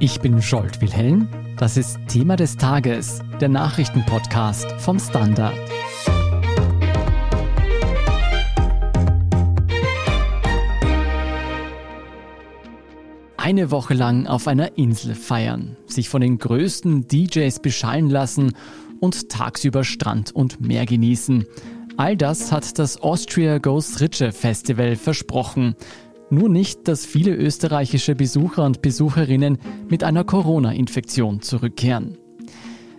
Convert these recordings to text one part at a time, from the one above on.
Ich bin Scholt Wilhelm. Das ist Thema des Tages, der Nachrichtenpodcast vom Standard. Eine Woche lang auf einer Insel feiern, sich von den größten DJs beschallen lassen und tagsüber Strand und Meer genießen. All das hat das Austria Goes Ritsche Festival versprochen. Nur nicht, dass viele österreichische Besucher und Besucherinnen mit einer Corona-Infektion zurückkehren.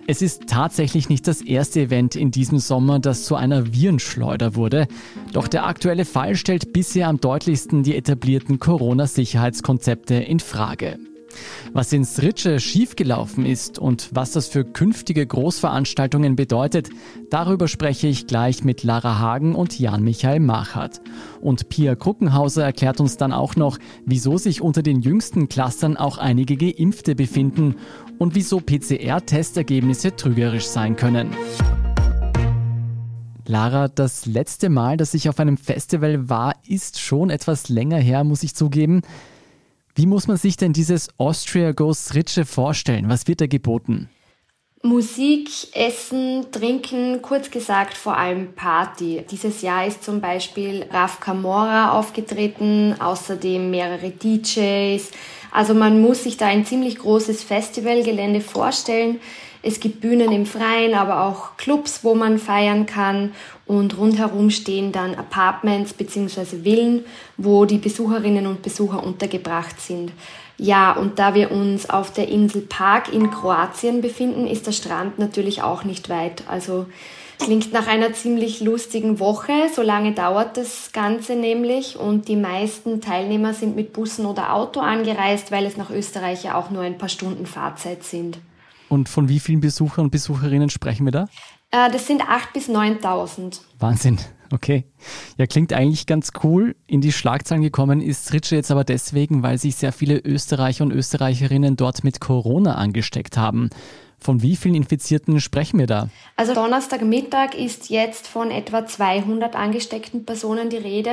Es ist tatsächlich nicht das erste Event in diesem Sommer, das zu einer Virenschleuder wurde. Doch der aktuelle Fall stellt bisher am deutlichsten die etablierten Corona-Sicherheitskonzepte in Frage. Was in Sritsche schiefgelaufen ist und was das für künftige Großveranstaltungen bedeutet, darüber spreche ich gleich mit Lara Hagen und Jan-Michael Machert. Und Pia Kruckenhauser erklärt uns dann auch noch, wieso sich unter den jüngsten Clustern auch einige Geimpfte befinden und wieso PCR-Testergebnisse trügerisch sein können. Lara, das letzte Mal, dass ich auf einem Festival war, ist schon etwas länger her, muss ich zugeben. Wie muss man sich denn dieses Austria Goes Ritsche vorstellen? Was wird da geboten? Musik, Essen, Trinken, kurz gesagt vor allem Party. Dieses Jahr ist zum Beispiel Raf Camora aufgetreten, außerdem mehrere DJs. Also man muss sich da ein ziemlich großes Festivalgelände vorstellen. Es gibt Bühnen im Freien, aber auch Clubs, wo man feiern kann. Und rundherum stehen dann Apartments bzw. Villen, wo die Besucherinnen und Besucher untergebracht sind. Ja, und da wir uns auf der Insel Park in Kroatien befinden, ist der Strand natürlich auch nicht weit. Also klingt nach einer ziemlich lustigen Woche. So lange dauert das Ganze nämlich. Und die meisten Teilnehmer sind mit Bussen oder Auto angereist, weil es nach Österreich ja auch nur ein paar Stunden Fahrzeit sind. Und von wie vielen Besuchern und Besucherinnen sprechen wir da? Äh, das sind 8.000 bis 9.000. Wahnsinn, okay. Ja, klingt eigentlich ganz cool. In die Schlagzeilen gekommen ist Ritsche jetzt aber deswegen, weil sich sehr viele Österreicher und Österreicherinnen dort mit Corona angesteckt haben. Von wie vielen Infizierten sprechen wir da? Also Donnerstagmittag ist jetzt von etwa 200 angesteckten Personen die Rede.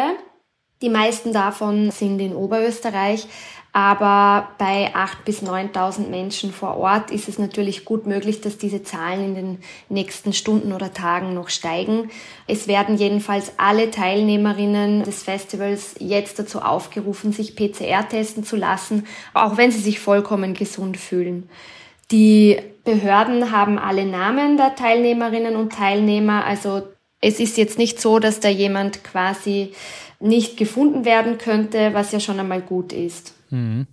Die meisten davon sind in Oberösterreich, aber bei 8.000 bis 9.000 Menschen vor Ort ist es natürlich gut möglich, dass diese Zahlen in den nächsten Stunden oder Tagen noch steigen. Es werden jedenfalls alle Teilnehmerinnen des Festivals jetzt dazu aufgerufen, sich PCR testen zu lassen, auch wenn sie sich vollkommen gesund fühlen. Die Behörden haben alle Namen der Teilnehmerinnen und Teilnehmer. Also es ist jetzt nicht so, dass da jemand quasi nicht gefunden werden könnte, was ja schon einmal gut ist. Mhm.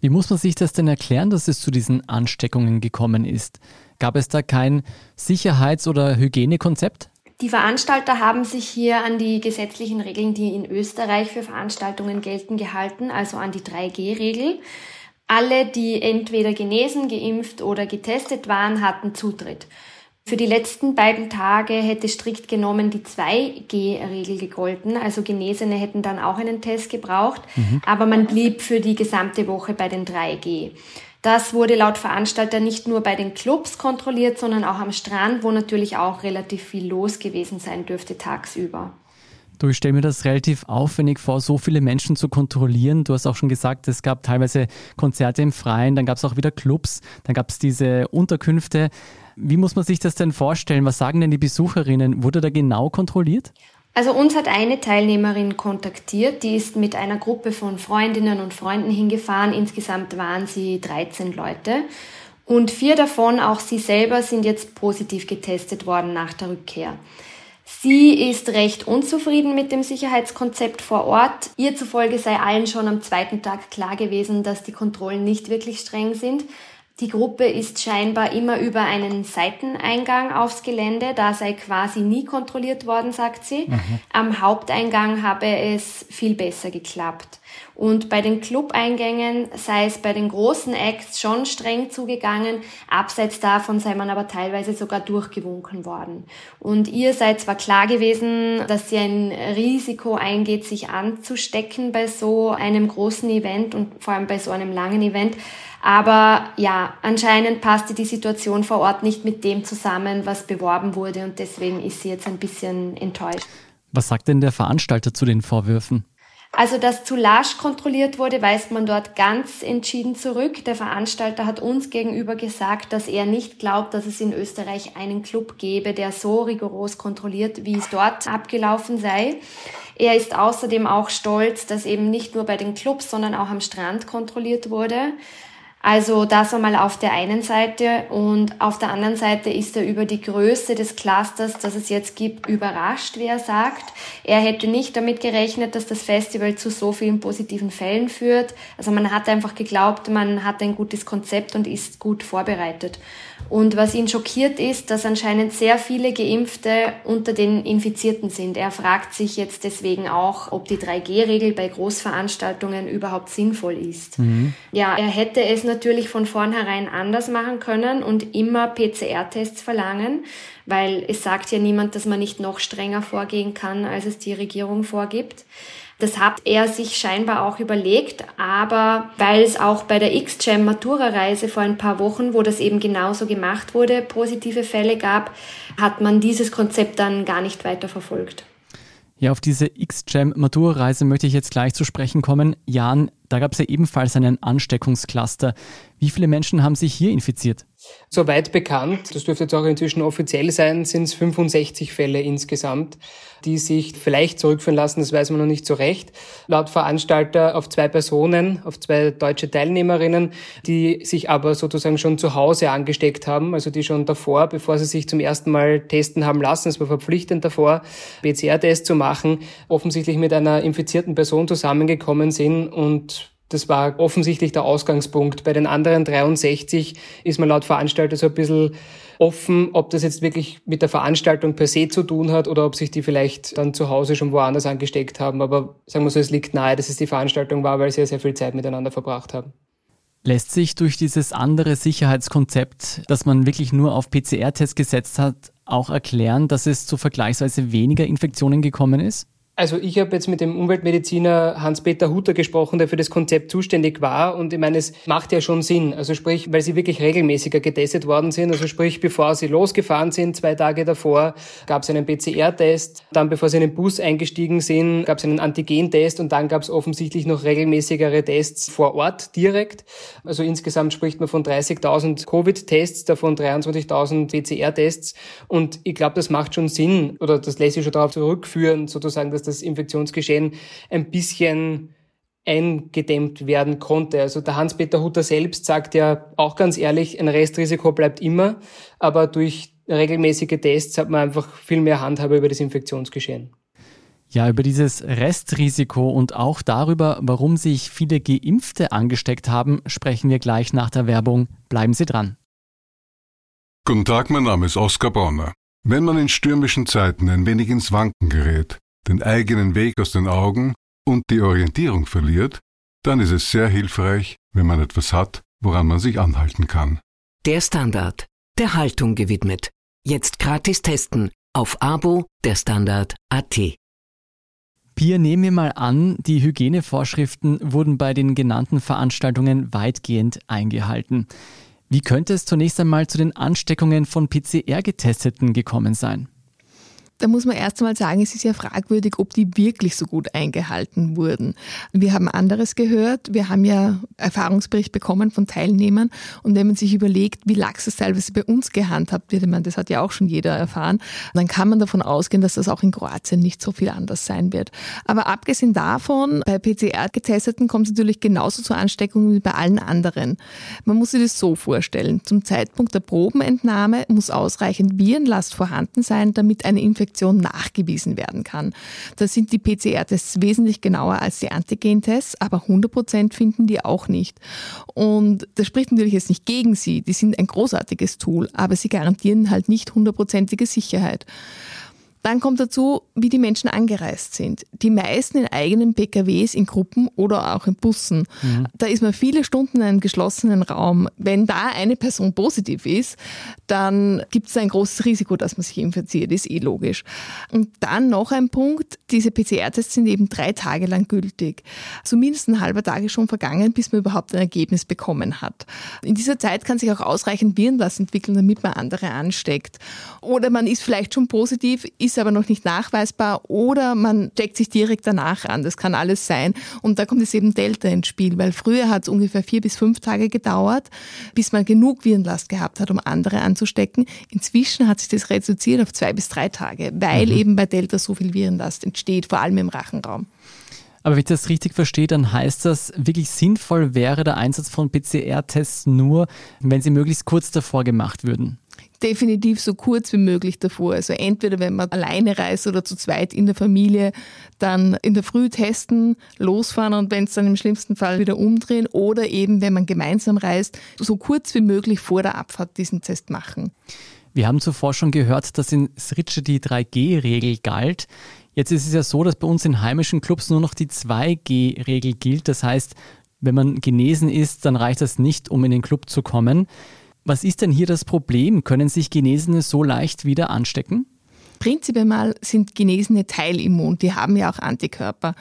Wie muss man sich das denn erklären, dass es zu diesen Ansteckungen gekommen ist? Gab es da kein Sicherheits- oder Hygienekonzept? Die Veranstalter haben sich hier an die gesetzlichen Regeln, die in Österreich für Veranstaltungen gelten, gehalten, also an die 3G-Regel. Alle, die entweder genesen, geimpft oder getestet waren, hatten Zutritt. Für die letzten beiden Tage hätte strikt genommen die 2G-Regel gegolten. Also Genesene hätten dann auch einen Test gebraucht. Mhm. Aber man blieb für die gesamte Woche bei den 3G. Das wurde laut Veranstalter nicht nur bei den Clubs kontrolliert, sondern auch am Strand, wo natürlich auch relativ viel los gewesen sein dürfte tagsüber. Du, ich stelle mir das relativ aufwendig vor, so viele Menschen zu kontrollieren. Du hast auch schon gesagt, es gab teilweise Konzerte im Freien, dann gab es auch wieder Clubs, dann gab es diese Unterkünfte. Wie muss man sich das denn vorstellen? Was sagen denn die Besucherinnen? Wurde da genau kontrolliert? Also uns hat eine Teilnehmerin kontaktiert, die ist mit einer Gruppe von Freundinnen und Freunden hingefahren. Insgesamt waren sie 13 Leute. Und vier davon, auch sie selber, sind jetzt positiv getestet worden nach der Rückkehr. Sie ist recht unzufrieden mit dem Sicherheitskonzept vor Ort. Ihr zufolge sei allen schon am zweiten Tag klar gewesen, dass die Kontrollen nicht wirklich streng sind. Die Gruppe ist scheinbar immer über einen Seiteneingang aufs Gelände, da sei quasi nie kontrolliert worden, sagt sie. Mhm. Am Haupteingang habe es viel besser geklappt. Und bei den Club-Eingängen sei es bei den großen Acts schon streng zugegangen. Abseits davon sei man aber teilweise sogar durchgewunken worden. Und ihr seid zwar klar gewesen, dass sie ein Risiko eingeht, sich anzustecken bei so einem großen Event und vor allem bei so einem langen Event. Aber ja, anscheinend passte die Situation vor Ort nicht mit dem zusammen, was beworben wurde und deswegen ist sie jetzt ein bisschen enttäuscht. Was sagt denn der Veranstalter zu den Vorwürfen? Also, dass zu lasch kontrolliert wurde, weist man dort ganz entschieden zurück. Der Veranstalter hat uns gegenüber gesagt, dass er nicht glaubt, dass es in Österreich einen Club gäbe, der so rigoros kontrolliert, wie es dort abgelaufen sei. Er ist außerdem auch stolz, dass eben nicht nur bei den Clubs, sondern auch am Strand kontrolliert wurde. Also das einmal auf der einen Seite und auf der anderen Seite ist er über die Größe des Clusters, das es jetzt gibt, überrascht, wie er sagt. Er hätte nicht damit gerechnet, dass das Festival zu so vielen positiven Fällen führt. Also man hat einfach geglaubt, man hat ein gutes Konzept und ist gut vorbereitet. Und was ihn schockiert ist, dass anscheinend sehr viele Geimpfte unter den Infizierten sind. Er fragt sich jetzt deswegen auch, ob die 3G-Regel bei Großveranstaltungen überhaupt sinnvoll ist. Mhm. Ja, er hätte es natürlich von vornherein anders machen können und immer PCR-Tests verlangen, weil es sagt ja niemand, dass man nicht noch strenger vorgehen kann, als es die Regierung vorgibt. Das hat er sich scheinbar auch überlegt, aber weil es auch bei der X-Jam Matura-Reise vor ein paar Wochen, wo das eben genauso gemacht wurde, positive Fälle gab, hat man dieses Konzept dann gar nicht weiter verfolgt. Ja, auf diese X-Jam Matura-Reise möchte ich jetzt gleich zu sprechen kommen. Jan, da gab es ja ebenfalls einen Ansteckungscluster. Wie viele Menschen haben sich hier infiziert? Soweit bekannt, das dürfte jetzt auch inzwischen offiziell sein, sind es 65 Fälle insgesamt, die sich vielleicht zurückführen lassen, das weiß man noch nicht so recht. Laut Veranstalter auf zwei Personen, auf zwei deutsche Teilnehmerinnen, die sich aber sozusagen schon zu Hause angesteckt haben, also die schon davor, bevor sie sich zum ersten Mal testen haben lassen, es war verpflichtend davor, PCR-Test zu machen, offensichtlich mit einer infizierten Person zusammengekommen sind und das war offensichtlich der Ausgangspunkt. Bei den anderen 63 ist man laut Veranstalter so ein bisschen offen, ob das jetzt wirklich mit der Veranstaltung per se zu tun hat oder ob sich die vielleicht dann zu Hause schon woanders angesteckt haben. Aber sagen wir so, es liegt nahe, dass es die Veranstaltung war, weil sie ja sehr viel Zeit miteinander verbracht haben. Lässt sich durch dieses andere Sicherheitskonzept, das man wirklich nur auf PCR-Tests gesetzt hat, auch erklären, dass es zu vergleichsweise weniger Infektionen gekommen ist? Also ich habe jetzt mit dem Umweltmediziner Hans-Peter Hutter gesprochen, der für das Konzept zuständig war. Und ich meine, es macht ja schon Sinn. Also sprich, weil sie wirklich regelmäßiger getestet worden sind. Also sprich, bevor sie losgefahren sind, zwei Tage davor, gab es einen PCR-Test. Dann, bevor sie in den Bus eingestiegen sind, gab es einen Antigen-Test. Und dann gab es offensichtlich noch regelmäßigere Tests vor Ort direkt. Also insgesamt spricht man von 30.000 Covid-Tests, davon 23.000 PCR-Tests. Und ich glaube, das macht schon Sinn, oder das lässt sich schon darauf zurückführen, sozusagen, dass das Infektionsgeschehen ein bisschen eingedämmt werden konnte. Also der Hans-Peter Hutter selbst sagt ja auch ganz ehrlich, ein Restrisiko bleibt immer, aber durch regelmäßige Tests hat man einfach viel mehr Handhabe über das Infektionsgeschehen. Ja, über dieses Restrisiko und auch darüber, warum sich viele Geimpfte angesteckt haben, sprechen wir gleich nach der Werbung. Bleiben Sie dran. Guten Tag, mein Name ist Oskar Bonner. Wenn man in stürmischen Zeiten ein wenig ins Wanken gerät, den eigenen Weg aus den Augen und die Orientierung verliert, dann ist es sehr hilfreich, wenn man etwas hat, woran man sich anhalten kann. Der Standard, der Haltung gewidmet. Jetzt gratis testen auf Abo der Standard AT. Pia, nehmen wir mal an, die Hygienevorschriften wurden bei den genannten Veranstaltungen weitgehend eingehalten. Wie könnte es zunächst einmal zu den Ansteckungen von PCR-Getesteten gekommen sein? Da muss man erst einmal sagen, es ist ja fragwürdig, ob die wirklich so gut eingehalten wurden. Wir haben anderes gehört. Wir haben ja Erfahrungsbericht bekommen von Teilnehmern. Und wenn man sich überlegt, wie lax es teilweise bei uns gehandhabt wird, ich meine, das hat ja auch schon jeder erfahren, dann kann man davon ausgehen, dass das auch in Kroatien nicht so viel anders sein wird. Aber abgesehen davon, bei PCR-Getesteten kommt es natürlich genauso zur Ansteckung wie bei allen anderen. Man muss sich das so vorstellen. Zum Zeitpunkt der Probenentnahme muss ausreichend Virenlast vorhanden sein, damit eine Infektion Infektion nachgewiesen werden kann. Da sind die PCR-Tests wesentlich genauer als die Antigen-Tests, aber 100 Prozent finden die auch nicht. Und das spricht natürlich jetzt nicht gegen sie. Die sind ein großartiges Tool, aber sie garantieren halt nicht hundertprozentige Sicherheit. Dann kommt dazu, wie die Menschen angereist sind. Die meisten in eigenen PKWs, in Gruppen oder auch in Bussen. Mhm. Da ist man viele Stunden in einem geschlossenen Raum. Wenn da eine Person positiv ist, dann gibt es ein großes Risiko, dass man sich infiziert, ist eh logisch. Und dann noch ein Punkt, diese PCR-Tests sind eben drei Tage lang gültig. Zumindest ein halber Tag ist schon vergangen, bis man überhaupt ein Ergebnis bekommen hat. In dieser Zeit kann sich auch ausreichend Virenlast entwickeln, damit man andere ansteckt. Oder man ist vielleicht schon positiv, ist ist aber noch nicht nachweisbar oder man steckt sich direkt danach an. Das kann alles sein. Und da kommt es eben Delta ins Spiel, weil früher hat es ungefähr vier bis fünf Tage gedauert, bis man genug Virenlast gehabt hat, um andere anzustecken. Inzwischen hat sich das reduziert auf zwei bis drei Tage, weil mhm. eben bei Delta so viel Virenlast entsteht, vor allem im Rachenraum. Aber wenn ich das richtig verstehe, dann heißt das, wirklich sinnvoll wäre der Einsatz von PCR-Tests nur, wenn sie möglichst kurz davor gemacht würden definitiv so kurz wie möglich davor. Also entweder wenn man alleine reist oder zu zweit in der Familie, dann in der Früh testen, losfahren und wenn es dann im schlimmsten Fall wieder umdrehen oder eben wenn man gemeinsam reist, so kurz wie möglich vor der Abfahrt diesen Test machen. Wir haben zuvor schon gehört, dass in Sritsche die 3G-Regel galt. Jetzt ist es ja so, dass bei uns in heimischen Clubs nur noch die 2G-Regel gilt. Das heißt, wenn man genesen ist, dann reicht das nicht, um in den Club zu kommen. Was ist denn hier das Problem? Können sich Genesene so leicht wieder anstecken? Prinzipiell mal sind Genesene teilimmun, die haben ja auch Antikörper.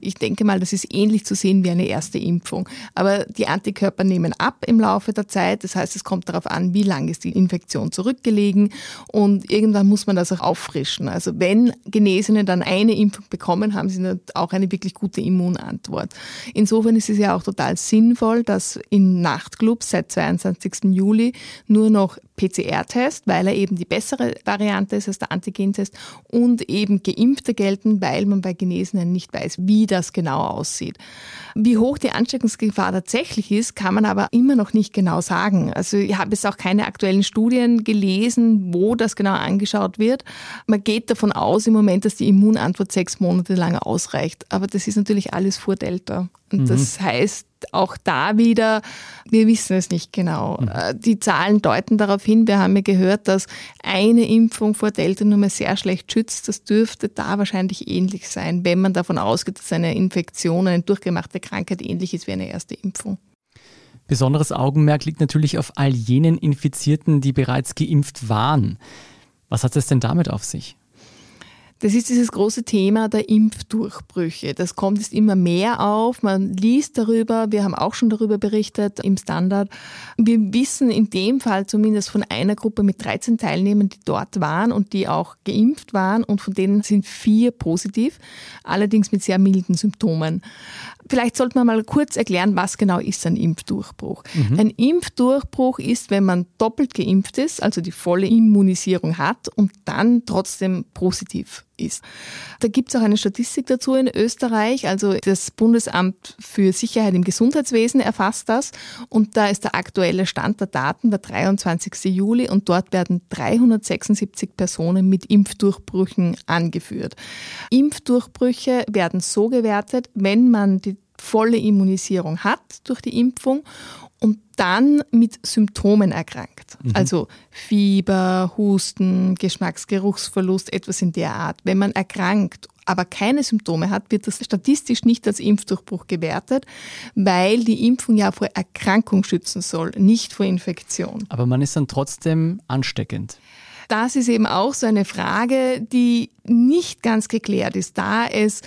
Ich denke mal, das ist ähnlich zu sehen wie eine erste Impfung. Aber die Antikörper nehmen ab im Laufe der Zeit. Das heißt, es kommt darauf an, wie lange ist die Infektion zurückgelegen und irgendwann muss man das auch auffrischen. Also wenn Genesene dann eine Impfung bekommen, haben sie auch eine wirklich gute Immunantwort. Insofern ist es ja auch total sinnvoll, dass in Nachtclubs seit 22. Juli nur noch PCR-Test, weil er eben die bessere Variante ist als der Antigentest und eben Geimpfte gelten, weil man bei Genesenen nicht weiß, wie das genau aussieht. Wie hoch die Ansteckungsgefahr tatsächlich ist, kann man aber immer noch nicht genau sagen. Also ich habe jetzt auch keine aktuellen Studien gelesen, wo das genau angeschaut wird. Man geht davon aus im Moment, dass die Immunantwort sechs Monate lang ausreicht. Aber das ist natürlich alles vor Delta. Und mhm. das heißt, auch da wieder, wir wissen es nicht genau. Mhm. Äh, die Zahlen deuten darauf hin, wir haben ja gehört, dass eine Impfung vor Delta nur mehr sehr schlecht schützt. Das dürfte da wahrscheinlich ähnlich sein, wenn man davon ausgeht, dass eine Infektion, eine durchgemachte Krankheit ähnlich ist wie eine erste Impfung. Besonderes Augenmerk liegt natürlich auf all jenen Infizierten, die bereits geimpft waren. Was hat es denn damit auf sich? Das ist dieses große Thema der Impfdurchbrüche. Das kommt jetzt immer mehr auf. Man liest darüber. Wir haben auch schon darüber berichtet im Standard. Wir wissen in dem Fall zumindest von einer Gruppe mit 13 Teilnehmern, die dort waren und die auch geimpft waren. Und von denen sind vier positiv, allerdings mit sehr milden Symptomen. Vielleicht sollte man mal kurz erklären, was genau ist ein Impfdurchbruch. Mhm. Ein Impfdurchbruch ist, wenn man doppelt geimpft ist, also die volle Immunisierung hat und dann trotzdem positiv ist. Da gibt es auch eine Statistik dazu in Österreich. Also das Bundesamt für Sicherheit im Gesundheitswesen erfasst das. Und da ist der aktuelle Stand der Daten der 23. Juli und dort werden 376 Personen mit Impfdurchbrüchen angeführt. Impfdurchbrüche werden so gewertet, wenn man die volle Immunisierung hat durch die Impfung und dann mit Symptomen erkrankt. Mhm. Also Fieber, Husten, Geschmacksgeruchsverlust, etwas in der Art. Wenn man erkrankt, aber keine Symptome hat, wird das statistisch nicht als Impfdurchbruch gewertet, weil die Impfung ja vor Erkrankung schützen soll, nicht vor Infektion. Aber man ist dann trotzdem ansteckend. Das ist eben auch so eine Frage, die nicht ganz geklärt ist, da es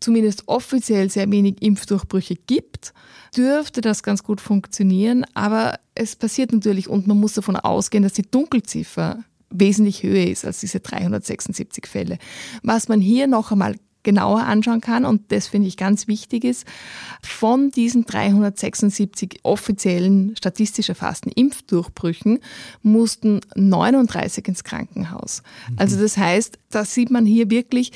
zumindest offiziell sehr wenig Impfdurchbrüche gibt, dürfte das ganz gut funktionieren. Aber es passiert natürlich und man muss davon ausgehen, dass die Dunkelziffer wesentlich höher ist als diese 376 Fälle. Was man hier noch einmal genauer anschauen kann und das finde ich ganz wichtig ist, von diesen 376 offiziellen statistisch erfassten Impfdurchbrüchen mussten 39 ins Krankenhaus. Also das heißt, da sieht man hier wirklich,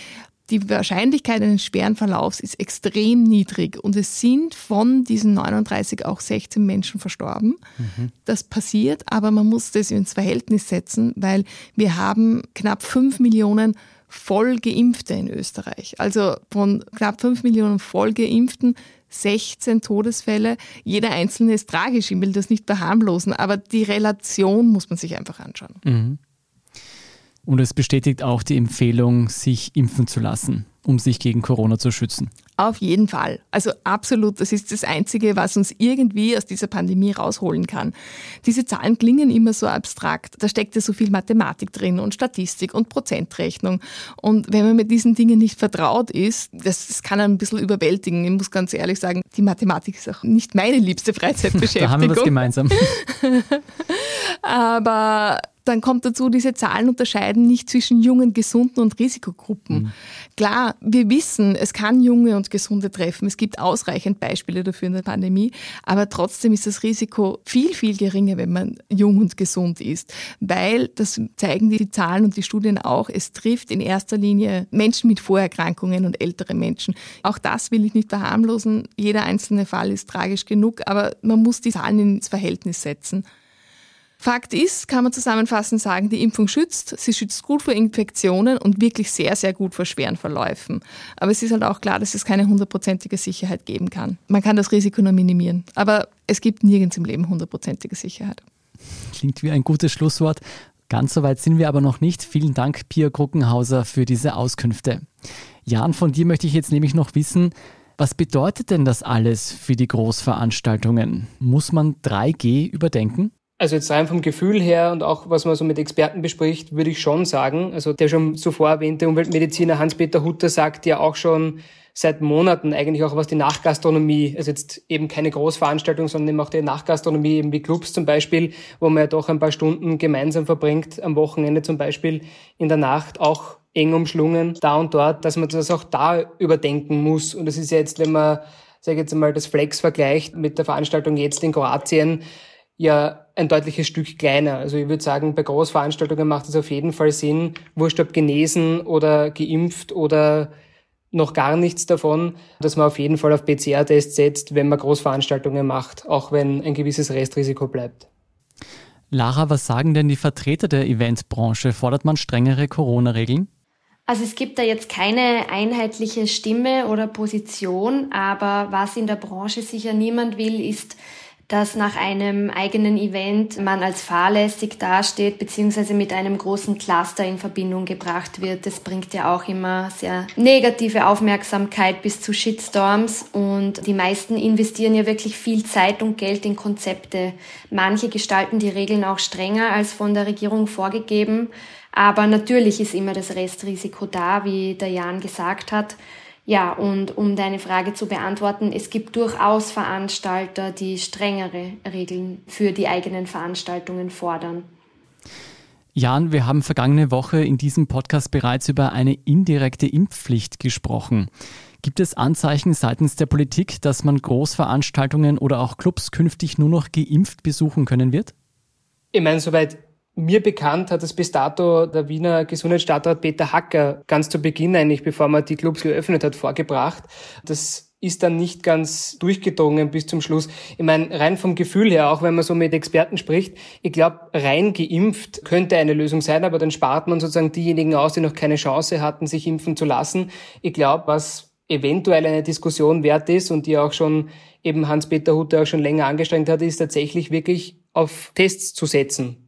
die Wahrscheinlichkeit eines schweren Verlaufs ist extrem niedrig und es sind von diesen 39 auch 16 Menschen verstorben. Mhm. Das passiert, aber man muss das ins Verhältnis setzen, weil wir haben knapp 5 Millionen voll Geimpfte in Österreich. Also von knapp 5 Millionen voll Geimpften 16 Todesfälle. Jeder einzelne ist tragisch, ich will das nicht verharmlosen, aber die Relation muss man sich einfach anschauen. Mhm. Und es bestätigt auch die Empfehlung, sich impfen zu lassen, um sich gegen Corona zu schützen. Auf jeden Fall. Also absolut, das ist das Einzige, was uns irgendwie aus dieser Pandemie rausholen kann. Diese Zahlen klingen immer so abstrakt. Da steckt ja so viel Mathematik drin und Statistik und Prozentrechnung. Und wenn man mit diesen Dingen nicht vertraut ist, das, das kann einen ein bisschen überwältigen. Ich muss ganz ehrlich sagen, die Mathematik ist auch nicht meine liebste Freizeitbeschäftigung. da haben wir was gemeinsam. Aber Dann kommt dazu, diese Zahlen unterscheiden nicht zwischen jungen, gesunden und Risikogruppen. Mhm. Klar, wir wissen, es kann junge und gesunde treffen. Es gibt ausreichend Beispiele dafür in der Pandemie. Aber trotzdem ist das Risiko viel, viel geringer, wenn man jung und gesund ist. Weil, das zeigen die Zahlen und die Studien auch, es trifft in erster Linie Menschen mit Vorerkrankungen und ältere Menschen. Auch das will ich nicht verharmlosen. Jeder einzelne Fall ist tragisch genug, aber man muss die Zahlen ins Verhältnis setzen. Fakt ist, kann man zusammenfassend sagen, die Impfung schützt. Sie schützt gut vor Infektionen und wirklich sehr, sehr gut vor schweren Verläufen. Aber es ist halt auch klar, dass es keine hundertprozentige Sicherheit geben kann. Man kann das Risiko nur minimieren. Aber es gibt nirgends im Leben hundertprozentige Sicherheit. Klingt wie ein gutes Schlusswort. Ganz so weit sind wir aber noch nicht. Vielen Dank, Pia Kruckenhauser, für diese Auskünfte. Jan, von dir möchte ich jetzt nämlich noch wissen, was bedeutet denn das alles für die Großveranstaltungen? Muss man 3G überdenken? Also jetzt rein vom Gefühl her und auch was man so mit Experten bespricht, würde ich schon sagen. Also der schon zuvor erwähnte Umweltmediziner Hans-Peter Hutter sagt ja auch schon seit Monaten eigentlich auch was die Nachgastronomie, also jetzt eben keine Großveranstaltung, sondern eben auch die Nachgastronomie, eben wie Clubs zum Beispiel, wo man ja doch ein paar Stunden gemeinsam verbringt, am Wochenende zum Beispiel in der Nacht auch eng umschlungen, da und dort, dass man das auch da überdenken muss. Und das ist ja jetzt, wenn man, sage ich jetzt einmal, das Flex vergleicht mit der Veranstaltung jetzt in Kroatien, ja ein deutliches Stück kleiner. Also ich würde sagen, bei Großveranstaltungen macht es auf jeden Fall Sinn, wurscht ob genesen oder geimpft oder noch gar nichts davon, dass man auf jeden Fall auf PCR-Tests setzt, wenn man Großveranstaltungen macht, auch wenn ein gewisses Restrisiko bleibt. Lara, was sagen denn die Vertreter der Eventbranche? Fordert man strengere Corona-Regeln? Also es gibt da jetzt keine einheitliche Stimme oder Position, aber was in der Branche sicher niemand will, ist dass nach einem eigenen Event man als fahrlässig dasteht, beziehungsweise mit einem großen Cluster in Verbindung gebracht wird. Das bringt ja auch immer sehr negative Aufmerksamkeit bis zu Shitstorms und die meisten investieren ja wirklich viel Zeit und Geld in Konzepte. Manche gestalten die Regeln auch strenger als von der Regierung vorgegeben. Aber natürlich ist immer das Restrisiko da, wie der Jan gesagt hat. Ja, und um deine Frage zu beantworten, es gibt durchaus Veranstalter, die strengere Regeln für die eigenen Veranstaltungen fordern. Jan, wir haben vergangene Woche in diesem Podcast bereits über eine indirekte Impfpflicht gesprochen. Gibt es Anzeichen seitens der Politik, dass man Großveranstaltungen oder auch Clubs künftig nur noch geimpft besuchen können wird? Ich meine, soweit mir bekannt hat es bis dato der Wiener Gesundheitsstadtrat Peter Hacker ganz zu Beginn eigentlich, bevor man die Clubs geöffnet hat, vorgebracht. Das ist dann nicht ganz durchgedrungen bis zum Schluss. Ich meine, rein vom Gefühl her, auch wenn man so mit Experten spricht, ich glaube, rein geimpft könnte eine Lösung sein, aber dann spart man sozusagen diejenigen aus, die noch keine Chance hatten, sich impfen zu lassen. Ich glaube, was eventuell eine Diskussion wert ist und die auch schon eben Hans-Peter Hutter auch schon länger angestrengt hat, ist tatsächlich wirklich auf Tests zu setzen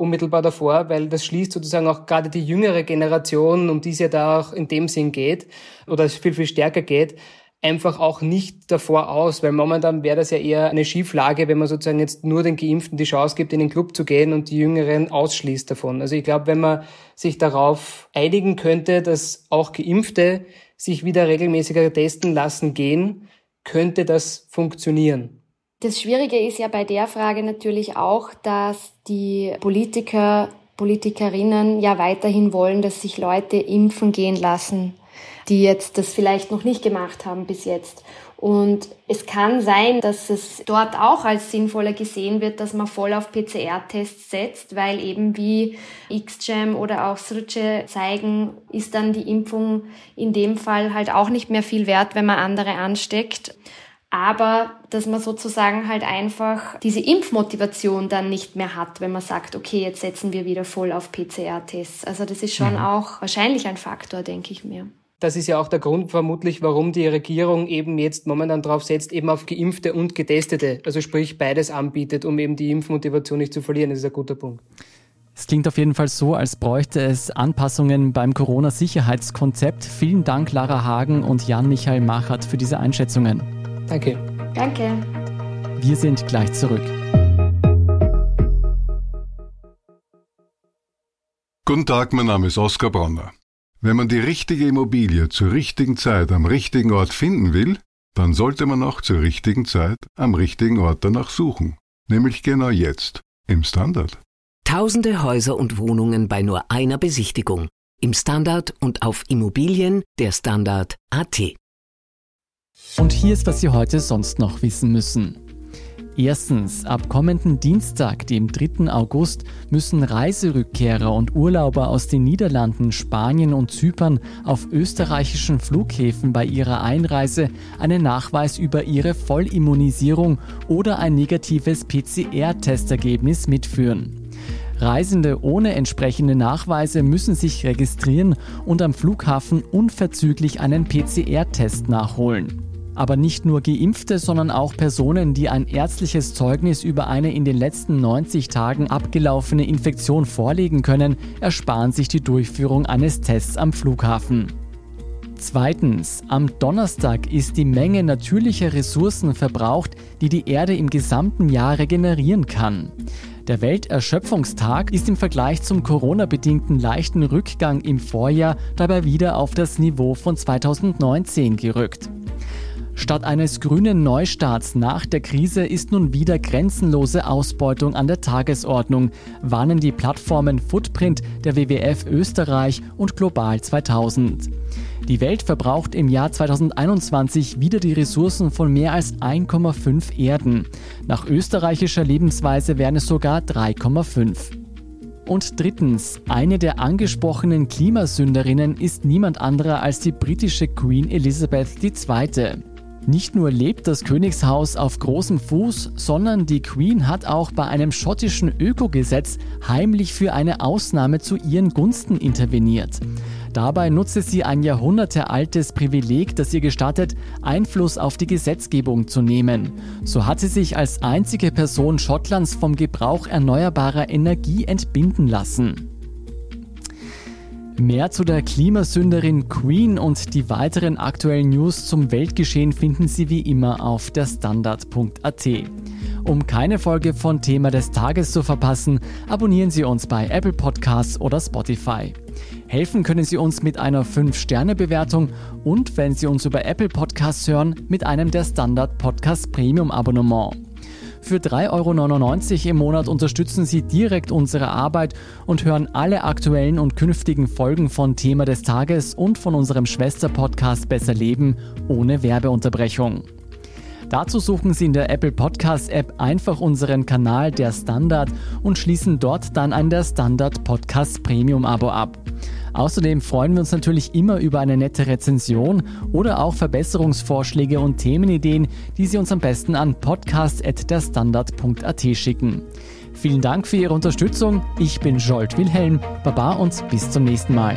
unmittelbar davor, weil das schließt sozusagen auch gerade die jüngere Generation, um die es ja da auch in dem Sinn geht, oder es viel, viel stärker geht, einfach auch nicht davor aus, weil momentan wäre das ja eher eine Schieflage, wenn man sozusagen jetzt nur den Geimpften die Chance gibt, in den Club zu gehen und die Jüngeren ausschließt davon. Also ich glaube, wenn man sich darauf einigen könnte, dass auch Geimpfte sich wieder regelmäßiger testen lassen gehen, könnte das funktionieren. Das Schwierige ist ja bei der Frage natürlich auch, dass die Politiker, Politikerinnen ja weiterhin wollen, dass sich Leute impfen gehen lassen, die jetzt das vielleicht noch nicht gemacht haben bis jetzt. Und es kann sein, dass es dort auch als sinnvoller gesehen wird, dass man voll auf PCR-Tests setzt, weil eben wie XGEM oder auch Srce zeigen, ist dann die Impfung in dem Fall halt auch nicht mehr viel wert, wenn man andere ansteckt aber dass man sozusagen halt einfach diese Impfmotivation dann nicht mehr hat, wenn man sagt, okay, jetzt setzen wir wieder voll auf PCR-Tests. Also das ist schon mhm. auch wahrscheinlich ein Faktor, denke ich mir. Das ist ja auch der Grund vermutlich, warum die Regierung eben jetzt momentan drauf setzt, eben auf Geimpfte und Getestete, also sprich beides anbietet, um eben die Impfmotivation nicht zu verlieren. Das ist ein guter Punkt. Es klingt auf jeden Fall so, als bräuchte es Anpassungen beim Corona-Sicherheitskonzept. Vielen Dank, Lara Hagen und Jan-Michael Machert, für diese Einschätzungen. Danke. Danke. Wir sind gleich zurück. Guten Tag, mein Name ist Oskar Bronner. Wenn man die richtige Immobilie zur richtigen Zeit am richtigen Ort finden will, dann sollte man auch zur richtigen Zeit am richtigen Ort danach suchen. Nämlich genau jetzt, im Standard. Tausende Häuser und Wohnungen bei nur einer Besichtigung. Im Standard und auf Immobilien der Standard AT. Und hier ist, was Sie heute sonst noch wissen müssen. Erstens, ab kommenden Dienstag, dem 3. August, müssen Reiserückkehrer und Urlauber aus den Niederlanden, Spanien und Zypern auf österreichischen Flughäfen bei ihrer Einreise einen Nachweis über ihre Vollimmunisierung oder ein negatives PCR-Testergebnis mitführen. Reisende ohne entsprechende Nachweise müssen sich registrieren und am Flughafen unverzüglich einen PCR-Test nachholen. Aber nicht nur Geimpfte, sondern auch Personen, die ein ärztliches Zeugnis über eine in den letzten 90 Tagen abgelaufene Infektion vorlegen können, ersparen sich die Durchführung eines Tests am Flughafen. Zweitens, am Donnerstag ist die Menge natürlicher Ressourcen verbraucht, die die Erde im gesamten Jahr regenerieren kann. Der Welterschöpfungstag ist im Vergleich zum Corona-bedingten leichten Rückgang im Vorjahr dabei wieder auf das Niveau von 2019 gerückt. Statt eines grünen Neustarts nach der Krise ist nun wieder grenzenlose Ausbeutung an der Tagesordnung, warnen die Plattformen Footprint der WWF Österreich und Global 2000. Die Welt verbraucht im Jahr 2021 wieder die Ressourcen von mehr als 1,5 Erden. Nach österreichischer Lebensweise wären es sogar 3,5. Und drittens, eine der angesprochenen Klimasünderinnen ist niemand anderer als die britische Queen Elizabeth II. Nicht nur lebt das Königshaus auf großem Fuß, sondern die Queen hat auch bei einem schottischen Ökogesetz heimlich für eine Ausnahme zu ihren Gunsten interveniert. Dabei nutze sie ein jahrhundertealtes Privileg, das ihr gestattet, Einfluss auf die Gesetzgebung zu nehmen. So hat sie sich als einzige Person Schottlands vom Gebrauch erneuerbarer Energie entbinden lassen. Mehr zu der Klimasünderin Queen und die weiteren aktuellen News zum Weltgeschehen finden Sie wie immer auf der Standard.at. Um keine Folge von Thema des Tages zu verpassen, abonnieren Sie uns bei Apple Podcasts oder Spotify. Helfen können Sie uns mit einer 5-Sterne-Bewertung und, wenn Sie uns über Apple Podcasts hören, mit einem der Standard Podcast Premium Abonnement. Für 3,99 Euro im Monat unterstützen Sie direkt unsere Arbeit und hören alle aktuellen und künftigen Folgen von Thema des Tages und von unserem Schwester-Podcast Besser Leben ohne Werbeunterbrechung. Dazu suchen Sie in der Apple Podcast App einfach unseren Kanal Der Standard und schließen dort dann ein Der Standard Podcast Premium Abo ab. Außerdem freuen wir uns natürlich immer über eine nette Rezension oder auch Verbesserungsvorschläge und Themenideen, die Sie uns am besten an podcast.derstandard.at schicken. Vielen Dank für Ihre Unterstützung. Ich bin Jolt Wilhelm. Baba und bis zum nächsten Mal.